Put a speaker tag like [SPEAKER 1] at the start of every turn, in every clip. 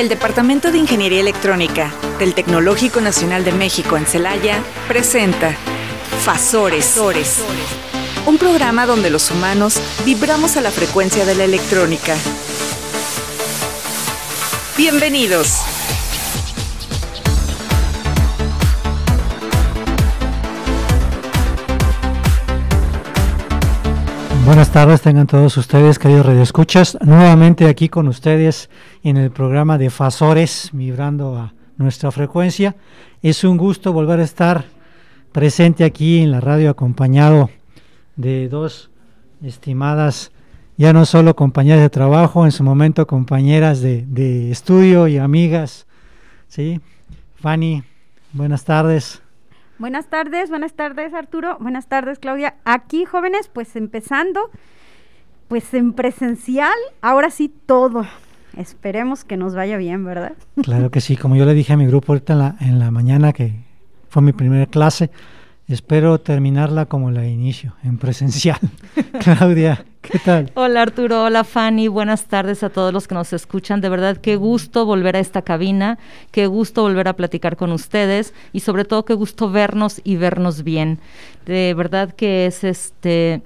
[SPEAKER 1] El Departamento de Ingeniería Electrónica del Tecnológico Nacional de México en Celaya presenta Fasores, un programa donde los humanos vibramos a la frecuencia de la electrónica. Bienvenidos.
[SPEAKER 2] Buenas tardes, tengan todos ustedes, queridos radioescuchas, nuevamente aquí con ustedes en el programa de Fasores, vibrando a nuestra frecuencia. Es un gusto volver a estar presente aquí en la radio acompañado de dos estimadas, ya no solo compañeras de trabajo, en su momento compañeras de, estudio y amigas. ¿sí? Fanny, buenas tardes.
[SPEAKER 3] Buenas tardes, buenas tardes Arturo, buenas tardes Claudia. Aquí jóvenes, pues empezando, pues en presencial, ahora sí todo. Esperemos que nos vaya bien, ¿verdad?
[SPEAKER 2] Claro que sí, como yo le dije a mi grupo ahorita en la, en la mañana, que fue mi primera clase, espero terminarla como la inicio, en presencial. Claudia, ¿qué tal?
[SPEAKER 4] Hola Arturo, hola Fanny, buenas tardes a todos los que nos escuchan. De verdad, qué gusto volver a esta cabina, qué gusto volver a platicar con ustedes y sobre todo qué gusto vernos y vernos bien. De verdad que es este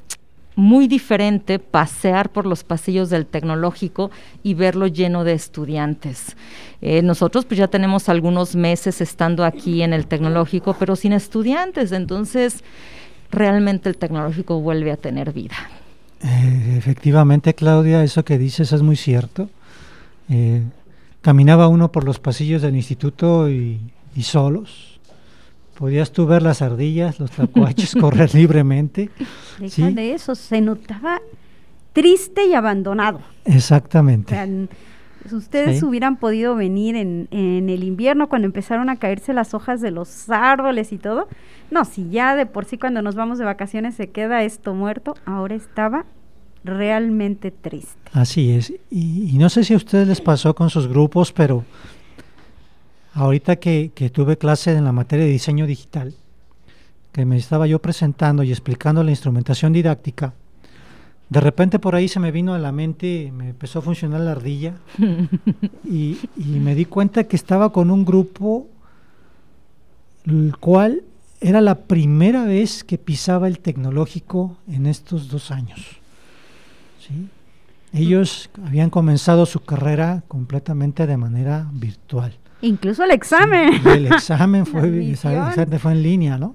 [SPEAKER 4] muy diferente pasear por los pasillos del tecnológico y verlo lleno de estudiantes. Eh, nosotros pues ya tenemos algunos meses estando aquí en el tecnológico, pero sin estudiantes, entonces realmente el tecnológico vuelve a tener vida.
[SPEAKER 2] Eh, efectivamente, Claudia, eso que dices es muy cierto. Eh, caminaba uno por los pasillos del instituto y, y solos Podías tú ver las ardillas, los tacuaches correr libremente.
[SPEAKER 3] Deja de eso, se notaba triste y abandonado.
[SPEAKER 2] Exactamente.
[SPEAKER 3] ustedes hubieran podido venir en, en, el invierno cuando empezaron a caerse las hojas de los árboles y todo. No, si ya de por sí cuando nos vamos de vacaciones se queda esto muerto, ahora estaba realmente triste.
[SPEAKER 2] Así es. Y, y no sé si a ustedes les pasó con sus grupos, pero Ahorita que, tuve clase en la materia de diseño digital, que me estaba yo presentando y explicando la instrumentación didáctica, de repente por ahí se me vino a la mente, me empezó a funcionar la ardilla y, me di cuenta que estaba con un grupo el cual era la primera vez que pisaba el tecnológico en estos dos años. Ellos habían comenzado su carrera completamente de manera virtual.
[SPEAKER 3] Incluso el examen.
[SPEAKER 2] el examen fue, fue en línea, ¿no?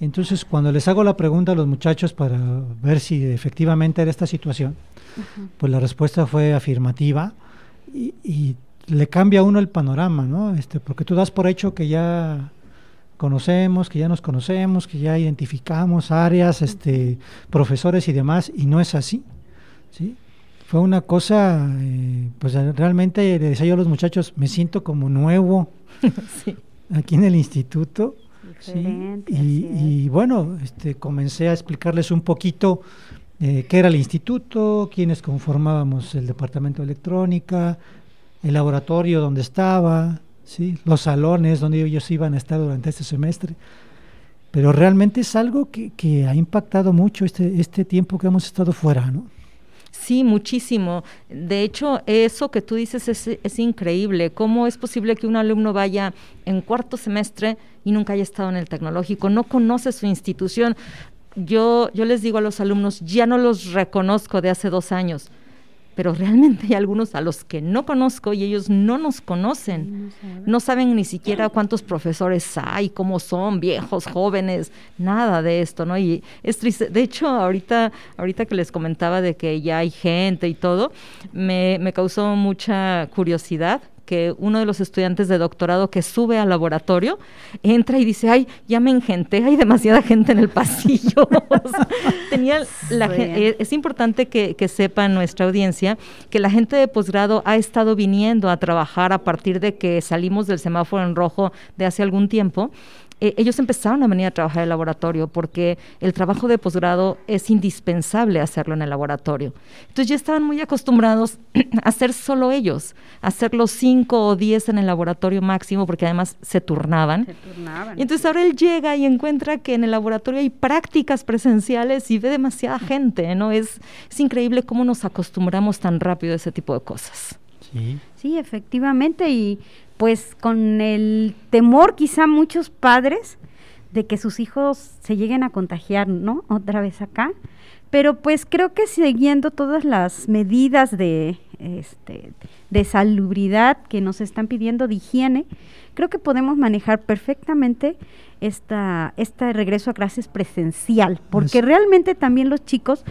[SPEAKER 2] Entonces, cuando les hago la pregunta a los muchachos para ver si efectivamente era esta situación, pues la respuesta fue afirmativa y, le cambia a uno el panorama, ¿no? Este, porque tú das por hecho que ya conocemos, que ya nos conocemos, que ya identificamos áreas, este, profesores y demás, y no es así, ¿sí? Fue una cosa, eh, pues realmente le decía yo a los muchachos, me siento como nuevo aquí en el instituto. Y, bueno, este, comencé a explicarles un poquito eh, qué era el instituto, quiénes conformábamos el departamento de electrónica, el laboratorio donde estaba, ¿sí? los salones donde ellos iban a estar durante este semestre. Pero realmente es algo que, que ha impactado mucho este, este tiempo que hemos estado fuera, ¿no?
[SPEAKER 4] Sí, muchísimo. De hecho, eso que tú dices es, increíble. ¿Cómo es posible que un alumno vaya en cuarto semestre y nunca haya estado en el tecnológico? No conoce su institución. Yo, yo les digo a los alumnos, ya no los reconozco de hace dos años pero realmente hay algunos a los que no conozco y ellos no nos conocen. No saben ni siquiera cuántos profesores hay, cómo son, viejos, jóvenes, nada de esto, ¿no? Y es triste. De hecho, ahorita, ahorita que les comentaba de que ya hay gente y todo, me, me causó mucha curiosidad que uno de los estudiantes de doctorado que sube al laboratorio entra y dice, ay, ya me engenté, hay demasiada gente en el pasillo. tenía la eh, es importante que, que sepa nuestra audiencia que la gente de posgrado ha estado viniendo a trabajar a partir de que salimos del semáforo en rojo de hace algún tiempo eh, ellos empezaron a venir a trabajar en el laboratorio porque el trabajo de posgrado es indispensable hacerlo en el laboratorio. Entonces ya estaban muy acostumbrados a hacer solo ellos, a hacer los cinco o diez en el laboratorio máximo porque además se turnaban. Se turnaban. Y entonces ahora él llega y encuentra que en el laboratorio hay prácticas presenciales y ve demasiada gente, ¿no? Es, es increíble cómo nos acostumbramos tan rápido a ese tipo de cosas.
[SPEAKER 2] Sí,
[SPEAKER 3] Sí, efectivamente, y pues con el temor quizá muchos padres de que sus hijos se lleguen a contagiar, ¿no? Otra vez acá. Pero pues creo que siguiendo todas las medidas de, este, de salubridad que nos están pidiendo de higiene, creo que podemos manejar perfectamente esta, este regreso a clases presencial, porque realmente también los chicos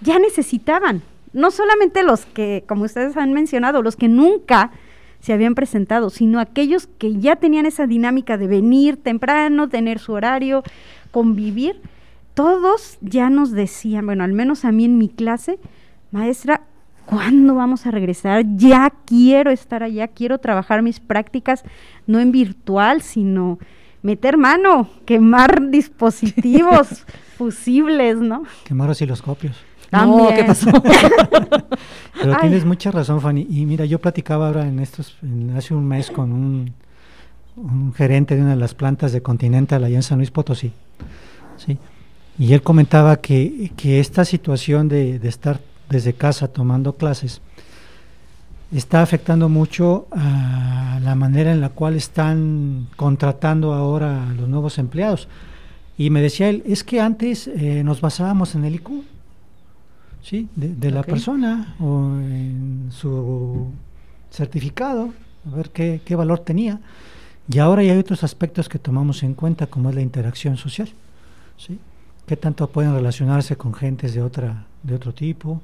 [SPEAKER 3] ya necesitaban, no solamente los que, como ustedes han mencionado, los que nunca se habían presentado, sino aquellos que ya tenían esa dinámica de venir temprano, tener su horario, convivir, todos ya nos decían, bueno, al menos a mí en mi clase, maestra, ¿cuándo vamos a regresar? Ya quiero estar allá, quiero trabajar mis prácticas, no en virtual, sino meter mano, quemar dispositivos fusibles, ¿no?
[SPEAKER 2] Quemar osciloscopios.
[SPEAKER 4] No, ¿qué pasó?
[SPEAKER 2] Pero tienes mucha razón, Fanny. Y mira, yo platicaba ahora en estos, hace un mes con un, gerente de una de las plantas de Continental allá en San Luis Potosí. ¿sí? Y él comentaba que, esta situación de, estar desde casa tomando clases está afectando mucho a la manera en la cual están contratando ahora a los nuevos empleados. Y me decía él, es que antes eh, nos basábamos en el IQ, ¿sí? De, la persona o en su certificado, a ver qué, qué valor tenía. Y ahora ya hay otros aspectos que tomamos en cuenta, como es la interacción social. ¿sí? qué tanto pueden relacionarse con gentes de otra de otro tipo,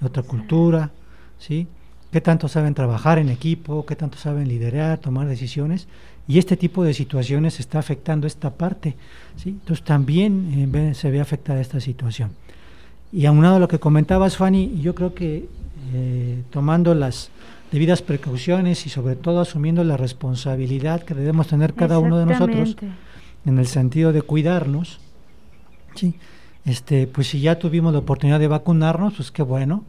[SPEAKER 2] de otra cultura, ¿sí? qué tanto saben trabajar en equipo, qué tanto saben liderar, tomar decisiones, y este tipo de situaciones está afectando esta parte, ¿sí? entonces también eh, se ve afectada esta situación. Y aunado a lo que comentabas, Fanny, yo creo que eh, tomando las debidas precauciones y sobre todo asumiendo la responsabilidad que debemos tener cada uno de nosotros en el sentido de cuidarnos, Sí, este, pues si ya tuvimos la oportunidad de vacunarnos, pues qué bueno.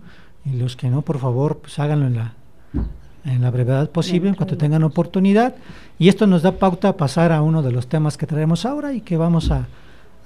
[SPEAKER 2] Y los que no, por favor, pues háganlo en la, en la brevedad posible, en cuanto tengan oportunidad. Y esto nos da pauta a pasar a uno de los temas que traemos ahora y que vamos a,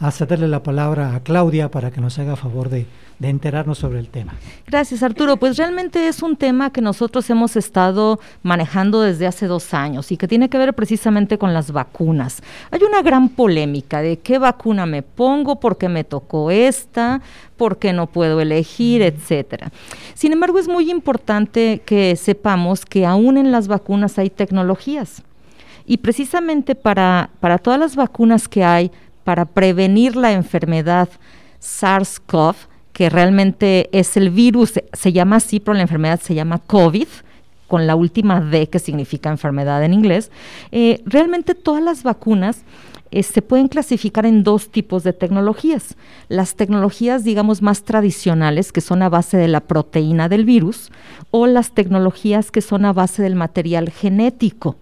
[SPEAKER 2] a cederle la palabra a Claudia para que nos haga favor de, de enterarnos sobre el tema.
[SPEAKER 4] Gracias, Arturo. Pues realmente es un tema que nosotros hemos estado manejando desde hace dos años y que tiene que ver precisamente con las vacunas. Hay una gran polémica de qué vacuna me pongo, por qué me tocó esta, por qué no puedo elegir, etcétera. Sin embargo, es muy importante que sepamos que aún en las vacunas hay tecnologías. Y precisamente para, para todas las vacunas que hay, para prevenir la enfermedad SARS-CoV, que realmente es el virus, se llama así, pero la enfermedad se llama COVID, con la última D que significa enfermedad en inglés, eh, realmente todas las vacunas eh, se pueden clasificar en dos tipos de tecnologías. Las tecnologías, digamos, más tradicionales, que son a base de la proteína del virus, o las tecnologías que son a base del material genético.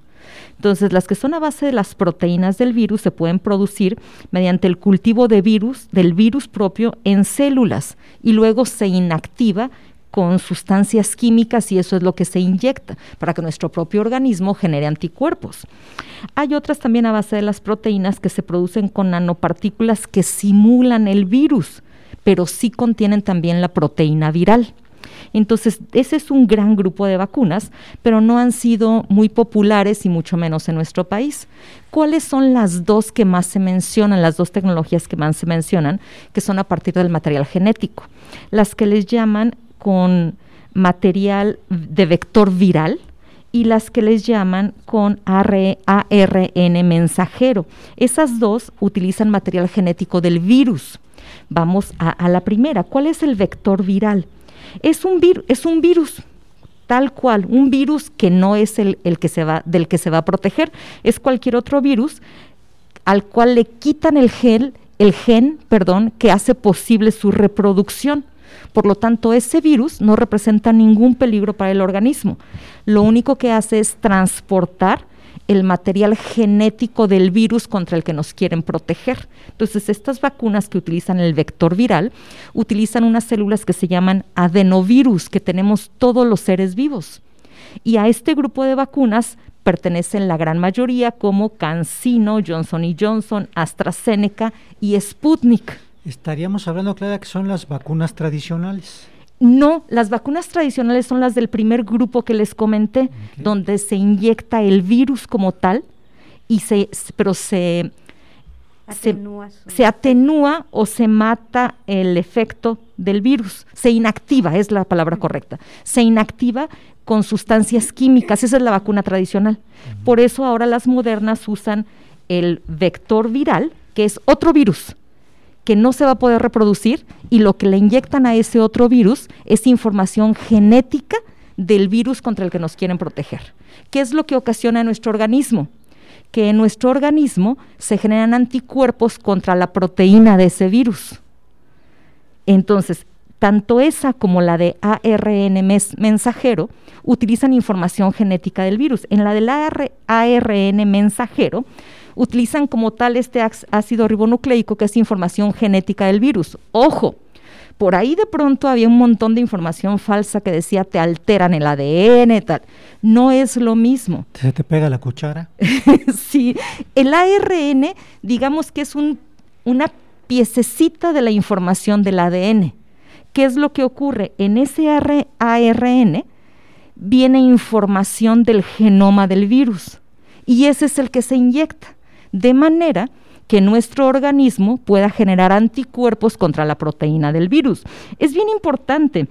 [SPEAKER 4] Entonces, las que son a base de las proteínas del virus se pueden producir mediante el cultivo de virus, del virus propio en células y luego se inactiva con sustancias químicas y eso es lo que se inyecta para que nuestro propio organismo genere anticuerpos. Hay otras también a base de las proteínas que se producen con nanopartículas que simulan el virus, pero sí contienen también la proteína viral. Entonces, ese es un gran grupo de vacunas, pero no han sido muy populares y mucho menos en nuestro país. ¿Cuáles son las dos que más se mencionan, las dos tecnologías que más se mencionan, que son a partir del material genético? Las que les llaman con material de vector viral, y las que les llaman con ARN mensajero. Esas dos utilizan material genético del virus. Vamos a, a, la primera. ¿Cuál es el vector viral? Es un, es un virus, tal cual, un virus que no es el, el, que se va, del que se va a proteger, es cualquier otro virus al cual le quitan el gen, el gen, perdón, que hace posible su reproducción. Por lo tanto, ese virus no representa ningún peligro para el organismo. Lo único que hace es transportar el material genético del virus contra el que nos quieren proteger. Entonces, estas vacunas que utilizan el vector viral utilizan unas células que se llaman adenovirus, que tenemos todos los seres vivos. Y a este grupo de vacunas pertenecen la gran mayoría como CanSino, Johnson Johnson, AstraZeneca y Sputnik.
[SPEAKER 2] Estaríamos hablando, Clara, que son las vacunas tradicionales.
[SPEAKER 4] No, las vacunas tradicionales son las del primer grupo que les comenté, donde se inyecta el virus como tal, y se, pero se, se, atenúa o se mata el efecto del virus, se inactiva, es la palabra correcta, se inactiva con sustancias químicas, esa es la vacuna tradicional. Por eso ahora las modernas usan el vector viral, que es otro virus, que no se va a poder reproducir y lo que le inyectan a ese otro virus es información genética del virus contra el que nos quieren proteger. ¿Qué es lo que ocasiona en nuestro organismo? Que en nuestro organismo se generan anticuerpos contra la proteína de ese virus. Entonces, tanto esa como la de ARN mensajero utilizan información genética del virus. En la del ARN mensajero utilizan como tal este ácido ribonucleico que es información genética del virus. Ojo, por ahí de pronto había un montón de información falsa que decía te alteran el ADN y tal. No es lo mismo.
[SPEAKER 2] ¿Se te pega la cuchara?
[SPEAKER 4] sí, el ARN digamos que es un, una piececita de la información del ADN. ¿Qué es lo que ocurre? En ese ARN viene información del genoma del virus y ese es el que se inyecta de manera que nuestro organismo pueda generar anticuerpos contra la proteína del virus. Es bien importante.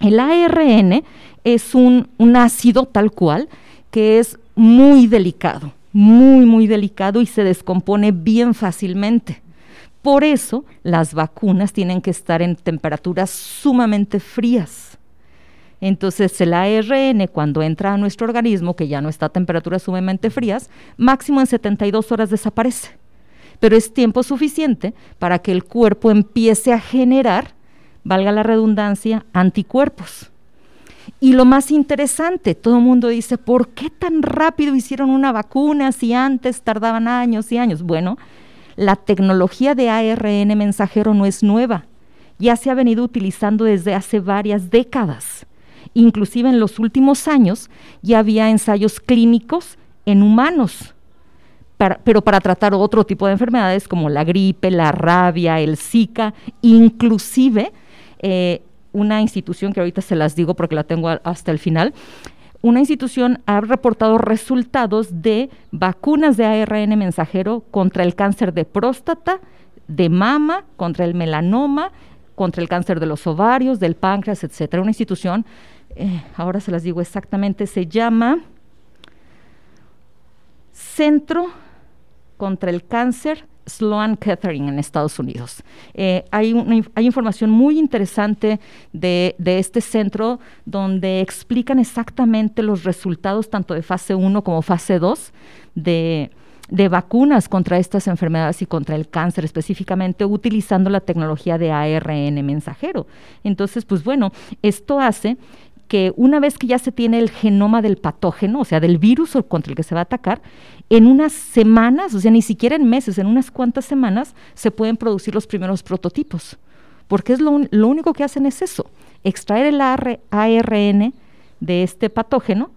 [SPEAKER 4] El ARN es un, un ácido tal cual que es muy delicado, muy, muy delicado y se descompone bien fácilmente. Por eso las vacunas tienen que estar en temperaturas sumamente frías. Entonces el ARN cuando entra a nuestro organismo, que ya no está a temperaturas sumamente frías, máximo en 72 horas desaparece. Pero es tiempo suficiente para que el cuerpo empiece a generar, valga la redundancia, anticuerpos. Y lo más interesante, todo el mundo dice, ¿por qué tan rápido hicieron una vacuna si antes tardaban años y años? Bueno, la tecnología de ARN mensajero no es nueva, ya se ha venido utilizando desde hace varias décadas. Inclusive en los últimos años ya había ensayos clínicos en humanos, pero para tratar otro tipo de enfermedades como la gripe, la rabia, el Zika, inclusive eh, una institución que ahorita se las digo porque la tengo hasta el final, una institución ha reportado resultados de vacunas de ARN mensajero contra el cáncer de próstata, de mama, contra el melanoma, contra el cáncer de los ovarios, del páncreas, etcétera. Una institución eh, ahora se las digo exactamente, se llama Centro contra el Cáncer Sloan Kettering en Estados Unidos. Eh, hay, hay, información muy interesante de, de, este centro donde explican exactamente los resultados tanto de fase 1 como fase 2 de, de vacunas contra estas enfermedades y contra el cáncer específicamente utilizando la tecnología de ARN mensajero. Entonces, pues bueno, esto hace que una vez que ya se tiene el genoma del patógeno, o sea, del virus contra el que se va a atacar, en unas semanas, o sea, ni siquiera en meses, en unas cuantas semanas, se pueden producir los primeros prototipos. Porque es lo, único que hacen es eso, extraer el ARN de este patógeno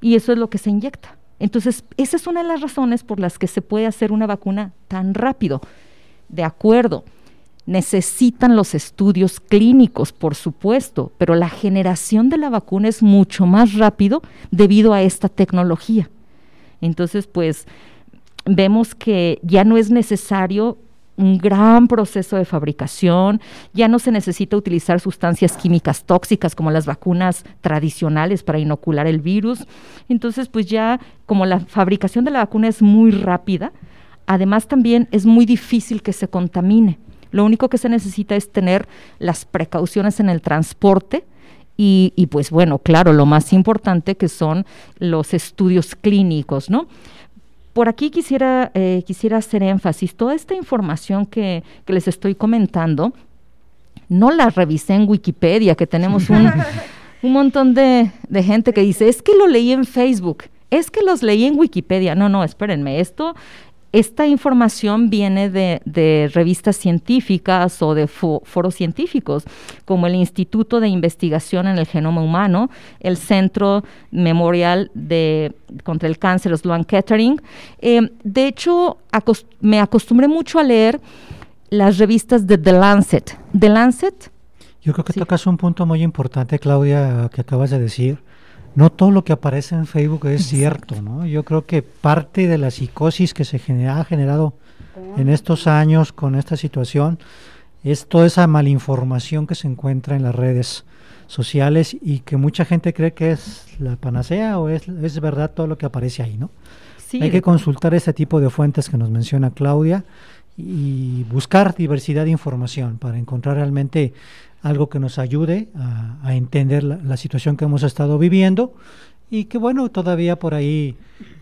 [SPEAKER 4] y eso es lo que se inyecta. Entonces, esa es una de las razones por las que se puede hacer una vacuna tan rápido. De acuerdo, necesitan los estudios clínicos, por supuesto, pero la generación de la vacuna es mucho más rápido debido a esta tecnología. Entonces, pues vemos que ya no es necesario un gran proceso de fabricación, ya no se necesita utilizar sustancias químicas tóxicas como las vacunas tradicionales para inocular el virus. Entonces, pues ya como la fabricación de la vacuna es muy rápida, además también es muy difícil que se contamine. Lo único que se necesita es tener las precauciones en el transporte, y, pues bueno, claro, lo más importante que son los estudios clínicos, ¿no? Por aquí quisiera, eh, quisiera hacer énfasis, toda esta información que, les estoy comentando, no la revisé en Wikipedia, que tenemos un, un montón de, de gente que dice, es que lo leí en Facebook, es que los leí en Wikipedia. No, no, espérenme, esto esta información viene de, revistas científicas o de foros científicos, como el Instituto de Investigación en el Genoma Humano, el Centro Memorial de, contra el Cáncer Sloan Kettering. Eh, de hecho, me acostumbré mucho a leer las revistas de The Lancet. The Lancet
[SPEAKER 2] Yo creo que tocas un punto muy importante, Claudia, que acabas de decir. No todo lo que aparece en Facebook es cierto, ¿no? Yo creo que parte de la psicosis que se ha generado en estos años con esta situación es toda esa malinformación que se encuentra en las redes sociales y que mucha gente cree que es la panacea o es, es verdad todo lo que aparece ahí, ¿no? Hay que consultar ese tipo de fuentes que nos menciona Claudia y buscar diversidad de información para encontrar realmente algo que nos ayude a, entender la, situación que hemos estado viviendo y que bueno, todavía por ahí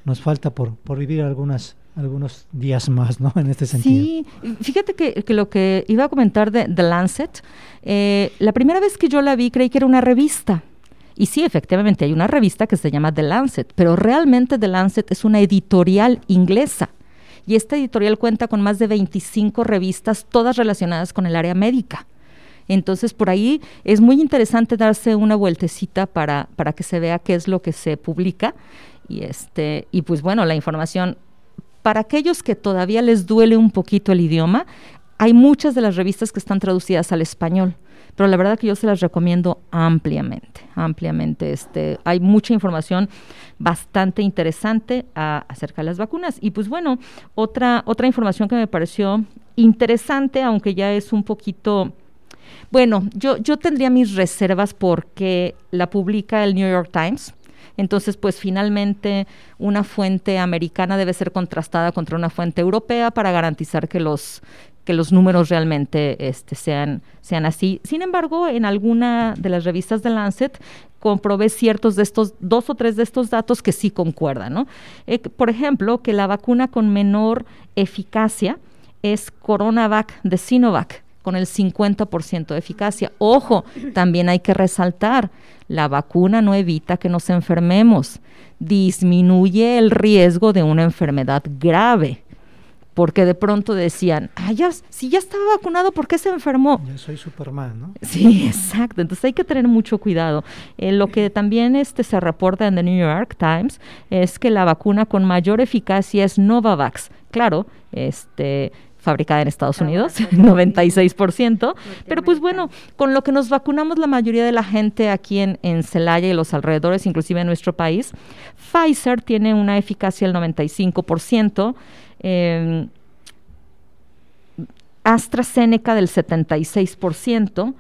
[SPEAKER 2] nos falta por, por vivir algunas algunos días más, ¿no? En este sentido.
[SPEAKER 4] Sí, fíjate que, lo que iba a comentar de The Lancet, eh, la primera vez que yo la vi creí que era una revista. Y sí, efectivamente, hay una revista que se llama The Lancet, pero realmente The Lancet es una editorial inglesa. Y esta editorial cuenta con más de 25 revistas, todas relacionadas con el área médica. Entonces, por ahí es muy interesante darse una vueltecita para, para que se vea qué es lo que se publica. Y, este, y pues bueno, la información, para aquellos que todavía les duele un poquito el idioma, hay muchas de las revistas que están traducidas al español pero la verdad que yo se las recomiendo ampliamente, ampliamente. Este, hay mucha información bastante interesante acerca de las vacunas. Y pues bueno, otra, otra información que me pareció interesante, aunque ya es un poquito... Bueno, yo, yo tendría mis reservas porque la publica el New York Times. Entonces, pues finalmente una fuente americana debe ser contrastada contra una fuente europea para garantizar que los que los números realmente este, sean, sean así. Sin embargo, en alguna de las revistas de Lancet comprobé ciertos de estos, dos o tres de estos datos que sí concuerdan. ¿no? Eh, por ejemplo, que la vacuna con menor eficacia es Coronavac de Sinovac con el 50% de eficacia. Ojo, también hay que resaltar, la vacuna no evita que nos enfermemos, disminuye el riesgo de una enfermedad grave porque de pronto decían, ah, ya, si ya estaba vacunado, ¿por qué se enfermó?
[SPEAKER 2] Yo soy Superman, ¿no?
[SPEAKER 4] Sí, exacto. Entonces hay que tener mucho cuidado. Eh, lo que también este, se reporta en The New York Times es que la vacuna con mayor eficacia es Novavax. Claro, este fabricada en Estados Unidos, 96%, pero pues bueno, con lo que nos vacunamos la mayoría de la gente aquí en, en Celaya y los alrededores, inclusive en nuestro país, Pfizer tiene una eficacia del 95%, eh, AstraZeneca del 76%,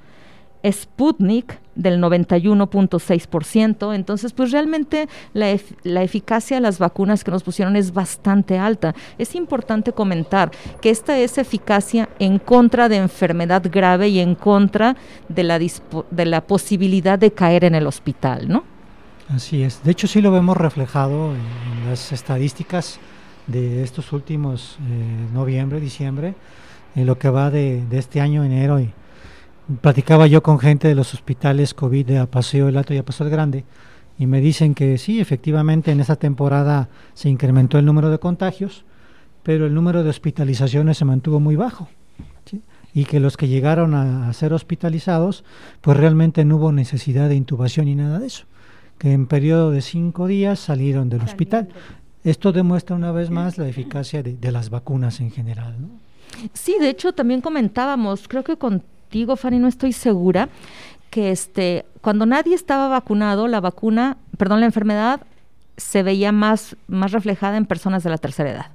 [SPEAKER 4] Sputnik del 91.6%. Entonces, pues realmente la, la, eficacia de las vacunas que nos pusieron es bastante alta. Es importante comentar que esta es eficacia en contra de enfermedad grave y en contra de la, de la posibilidad de caer en el hospital, ¿no?
[SPEAKER 2] Así es. De hecho, sí lo vemos reflejado en las estadísticas de estos últimos eh, noviembre, diciembre, en lo que va de, este año, enero, y platicaba yo con gente de los hospitales COVID de Apaseo el Alto y Apaseo el Grande, y me dicen que sí, efectivamente en esa temporada se incrementó el número de contagios, pero el número de hospitalizaciones se mantuvo muy bajo. Y que los que llegaron a, ser hospitalizados, pues realmente no hubo necesidad de intubación ni nada de eso. Que en periodo de cinco días salieron del hospital. Esto demuestra una vez más la eficacia de, las vacunas en general. ¿no?
[SPEAKER 4] Sí, de hecho también comentábamos, creo que contigo, Fanny, no estoy segura, que este, cuando nadie estaba vacunado, la vacuna, perdón, la enfermedad se veía más, más reflejada en personas de la tercera edad.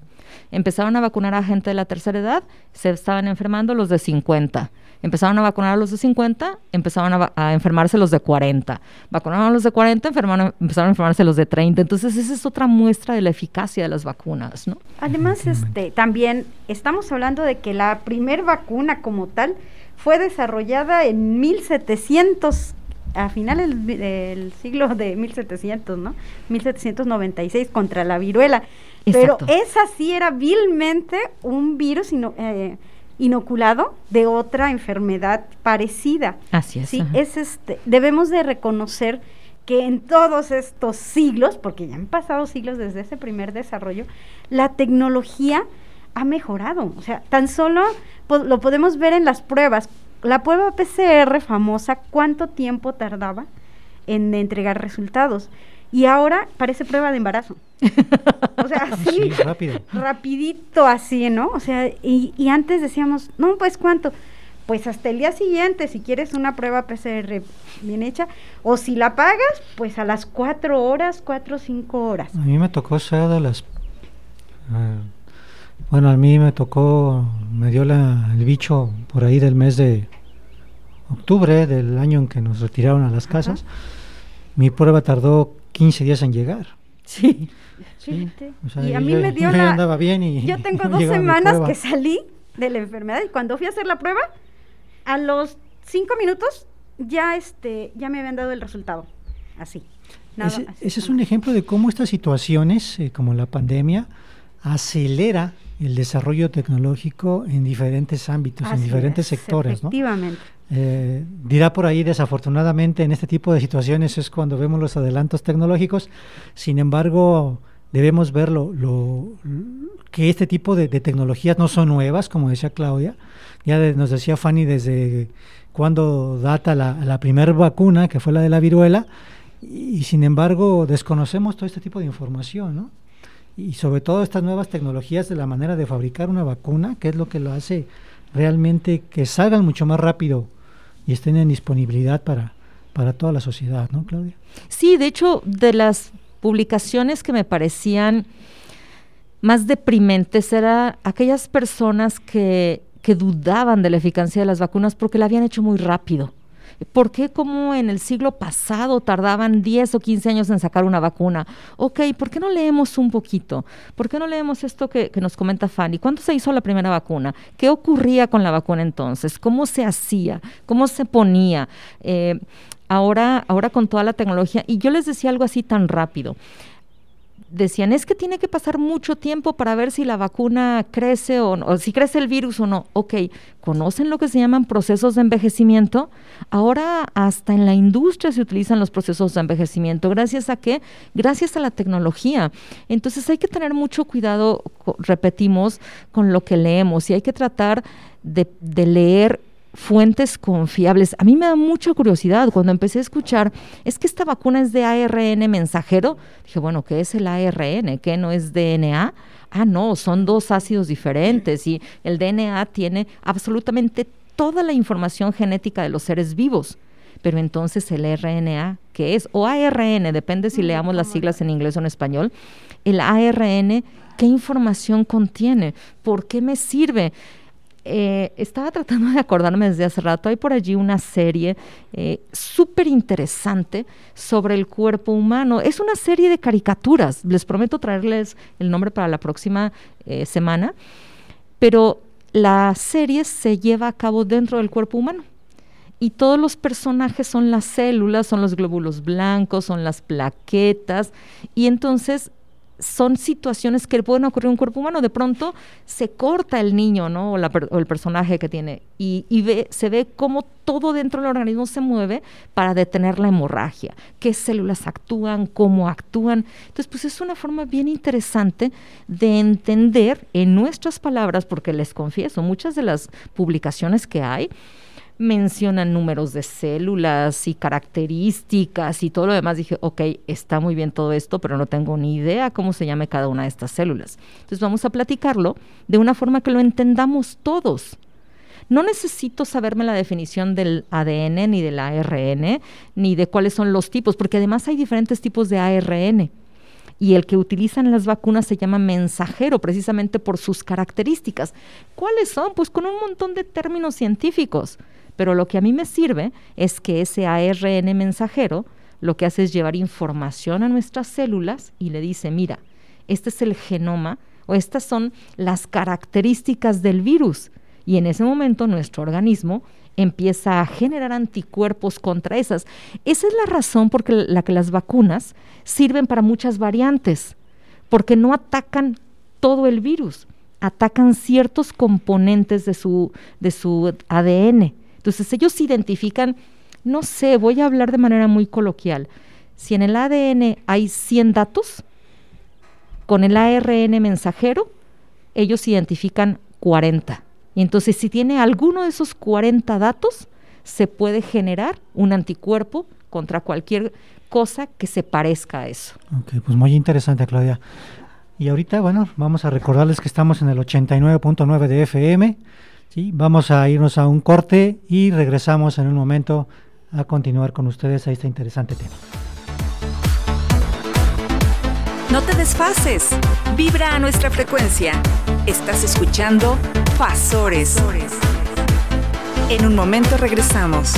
[SPEAKER 4] Empezaron a vacunar a gente de la tercera edad, se estaban enfermando los de 50 Empezaron a vacunar a los de 50, empezaron a, enfermarse los de 40. Vacunaron a los de 40, empezaron a enfermarse los de 30. Entonces, esa es otra muestra de la eficacia de las vacunas, ¿no?
[SPEAKER 3] Además, este, también estamos hablando de que la primer vacuna como tal fue desarrollada en 1700 a finales del, siglo de 1700, ¿no? 1796 contra la viruela. Pero esa sí era vilmente un virus sino, eh, inoculado de otra enfermedad parecida.
[SPEAKER 4] Así es.
[SPEAKER 3] Sí, es este, debemos de reconocer que en todos estos siglos, porque ya han pasado siglos desde ese primer desarrollo, la tecnología ha mejorado. O sea, tan solo lo podemos ver en las pruebas. La prueba PCR famosa, ¿cuánto tiempo tardaba en entregar resultados? Y ahora parece prueba de embarazo. o sea, así, rápido. rapidito así, ¿no? O sea, y, y antes decíamos, no, pues cuánto, pues hasta el día siguiente, si quieres una prueba PCR bien hecha, o si la pagas, pues a las cuatro horas, cuatro o cinco horas.
[SPEAKER 2] A mí me tocó ser de las... Eh, bueno, a mí me tocó, me dio la, el bicho por ahí del mes de octubre del año en que nos retiraron a las casas. Mi prueba tardó 15 días en llegar.
[SPEAKER 3] Sí. y a mí me dio la...
[SPEAKER 2] Andaba bien y,
[SPEAKER 3] yo tengo dos semanas que salí de la enfermedad y cuando fui a hacer la prueba, a los cinco minutos ya este ya me habían dado el resultado así,
[SPEAKER 2] ese, es un ejemplo de cómo estas situaciones eh, como la pandemia acelera el desarrollo tecnológico en diferentes ámbitos, en diferentes sectores.
[SPEAKER 3] Efectivamente.
[SPEAKER 2] Eh, dirá por ahí, desafortunadamente, en este tipo de situaciones es cuando vemos los adelantos tecnológicos. Sin embargo, debemos ver lo, que este tipo de, tecnologías no son nuevas, como decía Claudia. Ya nos decía Fanny desde cuando data la, la primera vacuna, que fue la de la viruela, y, sin embargo desconocemos todo este tipo de información, ¿no? Y sobre todo estas nuevas tecnologías de la manera de fabricar una vacuna, que es lo que lo hace realmente que salgan mucho más rápido y estén en disponibilidad para, para toda la sociedad, ¿no, Claudia?
[SPEAKER 4] Sí, de hecho, de las publicaciones que me parecían más deprimentes eran aquellas personas que, que dudaban de la eficacia de las vacunas porque la habían hecho muy rápido. ¿Por qué como en el siglo pasado tardaban 10 o 15 años en sacar una vacuna? Ok, ¿por qué no leemos un poquito? ¿Por qué no leemos esto que, nos comenta Fanny? ¿Cuándo se hizo la primera vacuna? ¿Qué ocurría con la vacuna entonces? ¿Cómo se hacía? ¿Cómo se ponía? Eh, ahora, ahora con toda la tecnología, y yo les decía algo así tan rápido decían, es que tiene que pasar mucho tiempo para ver si la vacuna crece o, no, si crece el virus o no. Ok, ¿conocen lo que se llaman procesos de envejecimiento? Ahora hasta en la industria se utilizan los procesos de envejecimiento. ¿Gracias a qué? Gracias a la tecnología. Entonces hay que tener mucho cuidado, repetimos, con lo que leemos y hay que tratar de leer fuentes confiables. A mí me da mucha curiosidad cuando empecé a escuchar, es que esta vacuna es de ARN mensajero. Dije, bueno, ¿qué es el ARN? ¿Qué no es DNA? Ah, no, son dos ácidos diferentes y el DNA tiene absolutamente toda la información genética de los seres vivos. Pero entonces el RNA, ¿qué es? O ARN, depende si leamos las siglas en inglés o en español. El ARN, ¿qué información contiene? ¿Por qué me sirve? Eh, estaba tratando de acordarme desde hace rato, hay por allí una serie eh, súper interesante sobre el cuerpo humano. Es una serie de caricaturas, les prometo traerles el nombre para la próxima eh, semana, pero la serie se lleva a cabo dentro del cuerpo humano. Y todos los personajes son las células, son los glóbulos blancos, son las plaquetas, y entonces son situaciones que pueden ocurrir en un cuerpo humano. De pronto se corta el niño, ¿no? O, el personaje que tiene. Y, se ve cómo todo dentro del organismo se mueve para detener la hemorragia. Qué células actúan, cómo actúan. Entonces, pues es una forma bien interesante de entender en nuestras palabras, porque les confieso, muchas de las publicaciones que hay, mencionan números de células y características y todo lo demás. Dije, ok, está muy bien todo esto, pero no tengo ni idea cómo se llame cada una de estas células. Entonces vamos a platicarlo de una forma que lo entendamos todos. No necesito saberme la definición del ADN ni del ARN, ni de cuáles son los tipos, porque además hay diferentes tipos de ARN y el que utilizan las vacunas se llama mensajero precisamente por sus características. ¿Cuáles son? Pues con un montón de términos científicos. Pero lo que a mí me sirve es que ese ARN mensajero lo que hace es llevar información a nuestras células y le dice, mira, este es el genoma o estas son las características del virus. Y en ese momento nuestro organismo empieza a generar anticuerpos contra esas. Esa es la razón por la que las vacunas sirven para muchas variantes, porque no atacan todo el virus, atacan ciertos componentes de su, de su ADN. Entonces ellos identifican, no sé, voy a hablar de manera muy coloquial, si en el ADN hay 100 datos, con el ARN mensajero, ellos identifican 40. Y entonces si tiene alguno de esos 40 datos, se puede generar un anticuerpo contra cualquier cosa que se parezca a eso.
[SPEAKER 2] Ok, pues muy interesante, Claudia. Y ahorita, bueno, vamos a recordarles que estamos en el 89.9 de FM Sí, vamos a irnos a un corte y regresamos en un momento a continuar con ustedes a este interesante tema.
[SPEAKER 1] No te desfases, vibra a nuestra frecuencia. Estás escuchando Fasores. En un momento regresamos.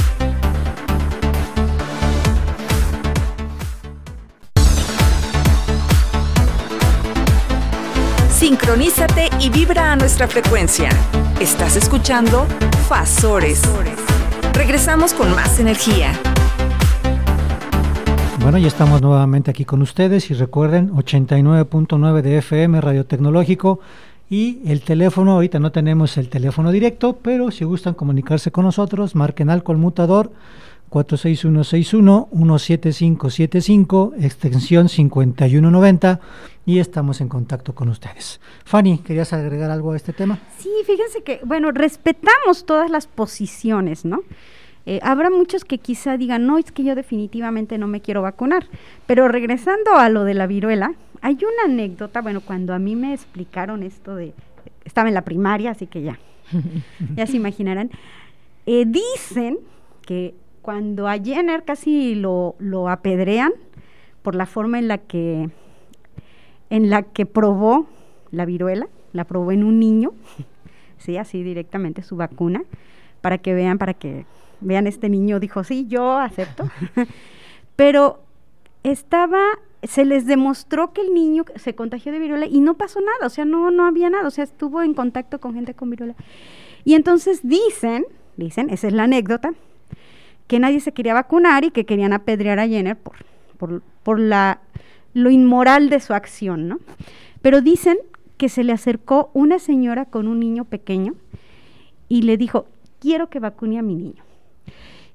[SPEAKER 1] Sincronízate y vibra a nuestra frecuencia. Estás escuchando Fasores. Regresamos con más energía.
[SPEAKER 2] Bueno, ya estamos nuevamente aquí con ustedes y recuerden 89.9 de FM Radio Tecnológico y el teléfono, ahorita no tenemos el teléfono directo, pero si gustan comunicarse con nosotros, marquen al conmutador 46161-17575, extensión 5190 y estamos en contacto con ustedes. Fanny, ¿querías agregar algo a este tema?
[SPEAKER 3] Sí, fíjense que, bueno, respetamos todas las posiciones, ¿no? Eh, habrá muchos que quizá digan, no, es que yo definitivamente no me quiero vacunar. Pero regresando a lo de la viruela, hay una anécdota, bueno, cuando a mí me explicaron esto de, estaba en la primaria, así que ya, ya se imaginarán, eh, dicen que cuando a Jenner casi lo, lo apedrean por la forma en la que en la que probó la viruela, la probó en un niño, sí, así directamente su vacuna, para que vean, para que vean este niño dijo, sí, yo acepto, pero estaba, se les demostró que el niño se contagió de viruela y no pasó nada, o sea, no, no había nada, o sea, estuvo en contacto con gente con viruela. Y entonces dicen, dicen, esa es la anécdota, que nadie se quería vacunar y que querían apedrear a Jenner por, por, por la, lo inmoral de su acción, ¿no? Pero dicen que se le acercó una señora con un niño pequeño y le dijo, quiero que vacune a mi niño.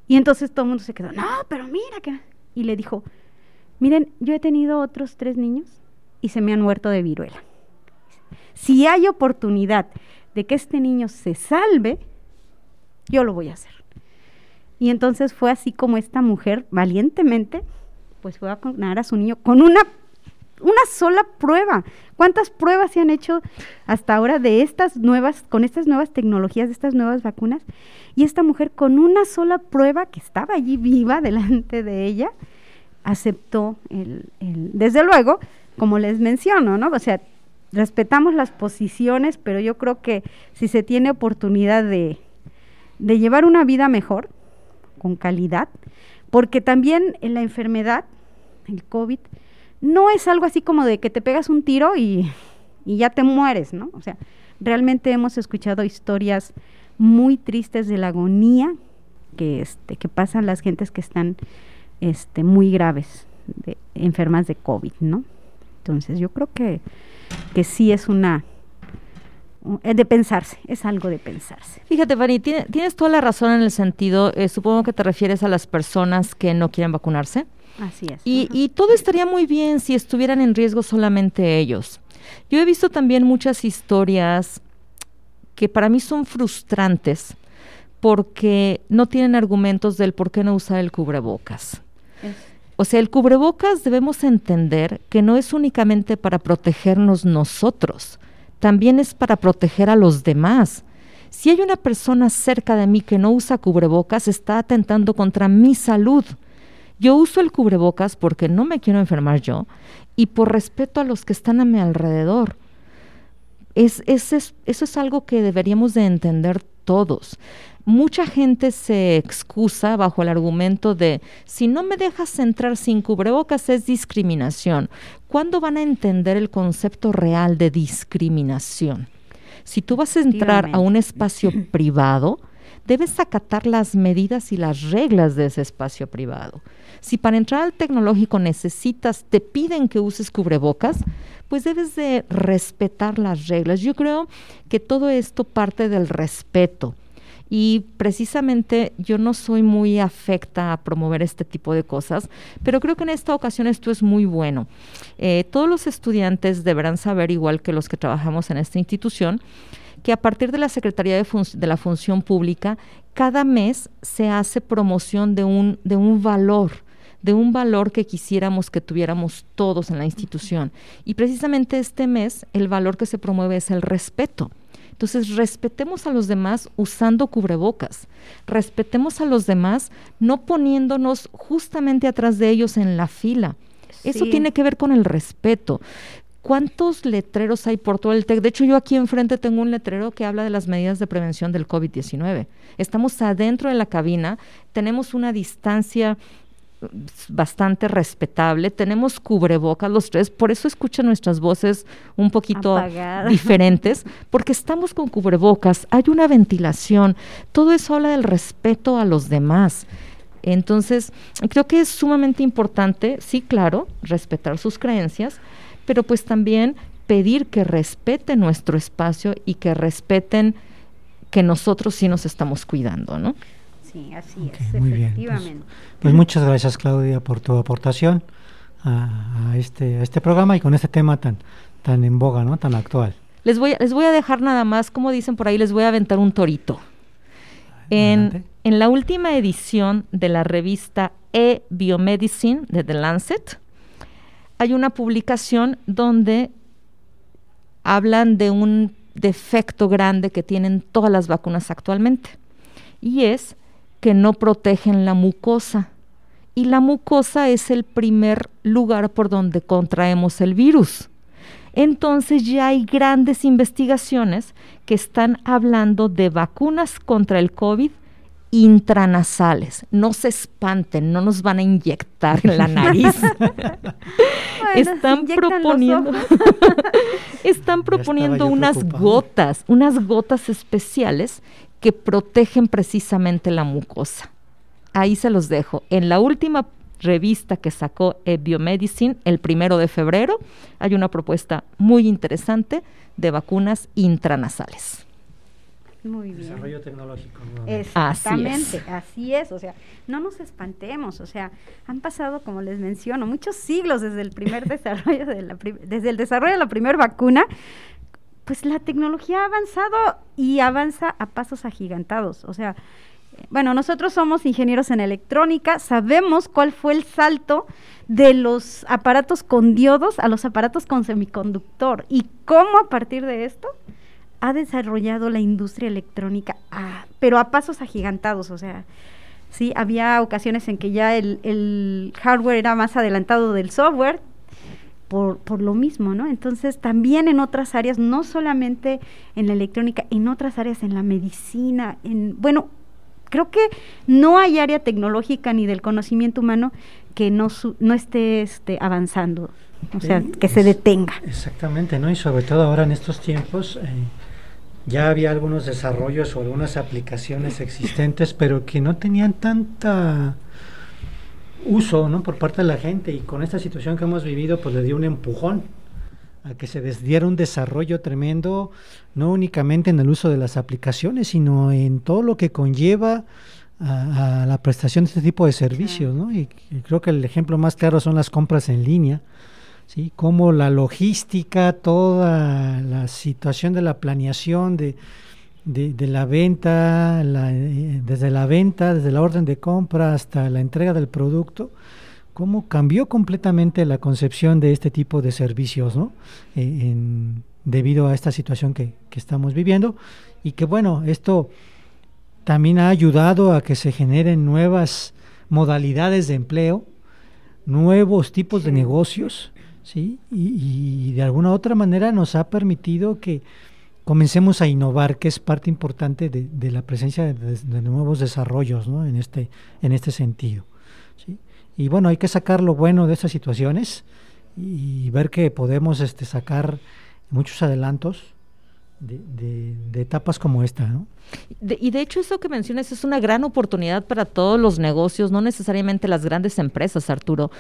[SPEAKER 3] Y entonces todo el mundo se quedó, no, pero mira que... Y le dijo, miren, yo he tenido otros tres niños y se me han muerto de viruela. Si hay oportunidad de que este niño se salve, yo lo voy a hacer. Y entonces fue así como esta mujer valientemente, pues fue a vacunar a su niño con una, una sola prueba. ¿Cuántas pruebas se han hecho hasta ahora de estas nuevas, con estas nuevas tecnologías, de estas nuevas vacunas? Y esta mujer con una sola prueba que estaba allí viva delante de ella, aceptó el, el desde luego, como les menciono, ¿no? O sea, respetamos las posiciones, pero yo creo que si se tiene oportunidad de, de llevar una vida mejor, con calidad, porque también en la enfermedad, el COVID, no es algo así como de que te pegas un tiro y, ya te mueres, ¿no? O sea, realmente hemos escuchado historias muy tristes de la agonía que, este, que pasan las gentes que están este, muy graves, enfermas de COVID, ¿no? Entonces yo creo que, que sí es una de pensarse, es algo de pensarse.
[SPEAKER 4] Fíjate, Fanny, tienes toda la razón en el sentido, eh, supongo que te refieres a las personas que no quieren vacunarse.
[SPEAKER 3] Así es.
[SPEAKER 4] Y, y todo estaría muy bien si estuvieran en riesgo solamente ellos. Yo he visto también muchas historias que para mí son frustrantes porque no tienen argumentos del por qué no usar el cubrebocas. O sea, el cubrebocas debemos entender que no es únicamente para protegernos nosotros, también es para proteger a los demás. Si hay una persona cerca de mí que no usa cubrebocas, está atentando contra mi salud. Yo uso el cubrebocas porque no me quiero enfermar yo y por respeto a los que están a mi alrededor. Es, es, eso es algo que deberíamos de entender todos. Mucha gente se excusa bajo el argumento de si no me dejas entrar sin cubrebocas es discriminación. ¿Cuándo van a entender el concepto real de discriminación? Si tú vas a entrar a un espacio privado, debes acatar las medidas y las reglas de ese espacio privado. Si para entrar al tecnológico necesitas, te piden que uses cubrebocas, pues debes de respetar las reglas. Yo creo que todo esto parte del respeto y precisamente yo no soy muy afecta a promover este tipo de cosas, pero creo que en esta ocasión esto es muy bueno. Eh, todos los estudiantes deberán saber, igual que los que trabajamos en esta institución, que a partir de la Secretaría de, de, la Función Pública, cada mes se hace promoción de un, de un valor de un valor que quisiéramos que tuviéramos todos en la institución. Y precisamente este mes el valor que se promueve es el respeto Entonces, respetemos a los demás usando cubrebocas, respetemos a los demás no poniéndonos justamente atrás de ellos en la fila. Eso tiene que ver con el respeto. ¿Cuántos letreros hay por todo el TEC? De hecho, yo aquí enfrente tengo un letrero que habla de las medidas de prevención del COVID-19. Estamos adentro de la cabina, tenemos una distancia bastante respetable, tenemos cubrebocas los tres, por eso escuchan nuestras voces un poquito diferentes, porque estamos con cubrebocas, hay una ventilación, todo eso habla del respeto a los demás. Entonces, creo que es sumamente importante, sí, claro, respetar sus creencias, pero pues también pedir que respeten nuestro espacio y que respeten que nosotros sí nos estamos cuidando, ¿no?
[SPEAKER 3] Sí, así es, muy pues, efectivamente.
[SPEAKER 2] pues, muchas gracias Claudia por tu aportación a, este, a este programa y con este tema tan, tan en boga, ¿no? Tan actual.
[SPEAKER 4] Les voy, les voy a dejar nada más, como dicen por ahí, les voy a aventar un torito. En, en, la última edición de la revista e-Biomedicine de The Lancet, hay una publicación donde hablan de un defecto grande que tienen todas las vacunas actualmente, y es que no protegen la mucosa. Y la mucosa es el primer lugar por donde contraemos el virus. Entonces ya hay grandes investigaciones que están hablando de vacunas contra el COVID intranasales. No se espanten, no nos van a inyectar en la nariz. están proponiendo están proponiendo unas gotas, unas gotas especiales que protegen precisamente la mucosa. Ahí se los dejo. En la última revista que sacó Biomedicine el primero de febrero hay una propuesta muy interesante de vacunas intranasales.
[SPEAKER 3] Muy bien.
[SPEAKER 2] Desarrollo tecnológico.
[SPEAKER 3] Exactamente, así es. O sea, no nos espantemos. O sea, han pasado, como les menciono, muchos siglos desde el primer desarrollo de la desde el desarrollo de la primera vacuna. Pues la tecnología ha avanzado y avanza a pasos agigantados. O sea, bueno, nosotros somos ingenieros en electrónica, sabemos cuál fue el salto de los aparatos con diodos a los aparatos con semiconductor y cómo a partir de esto ha desarrollado la industria electrónica, pero a pasos agigantados, o sea, sí, había ocasiones en que ya el, hardware era más adelantado del software, por, por, lo mismo, ¿no? Entonces, también en otras áreas, no solamente en la electrónica, en otras áreas, en la medicina, en, bueno, creo que no hay área tecnológica ni del conocimiento humano que no, no esté este, avanzando, o sea, que se detenga.
[SPEAKER 2] Exactamente, ¿no? Y sobre todo ahora en estos tiempos, eh, ya había algunos desarrollos o algunas aplicaciones existentes, pero que no tenían tanta uso ¿no? por parte de la gente y con esta situación que hemos vivido pues le dio un empujón a que se diera un desarrollo tremendo, no únicamente en el uso de las aplicaciones, sino en todo lo que conlleva a, la prestación de este tipo de servicios. ¿no? y creo que el ejemplo más claro son las compras en línea ¿sí? Cómo la logística, toda la situación de la planeación, de, de, la venta, eh, desde la venta, desde la orden de compra hasta la entrega del producto, cómo cambió completamente la concepción de este tipo de servicios, ¿no? Eh, debido a esta situación que, que estamos viviendo y que bueno, esto también ha ayudado a que se generen nuevas modalidades de empleo, nuevos tipos de negocios, ¿sí? Y, de alguna otra manera nos ha permitido que comencemos a innovar, que es parte importante de, la presencia de, nuevos desarrollos ¿no? en, este, en este sentido. Y bueno, hay que sacar lo bueno de estas situaciones y ver que podemos este, sacar muchos adelantos de, etapas como esta.
[SPEAKER 4] y de hecho eso que mencionas es una gran oportunidad para todos los negocios, no necesariamente las grandes empresas, Arturo.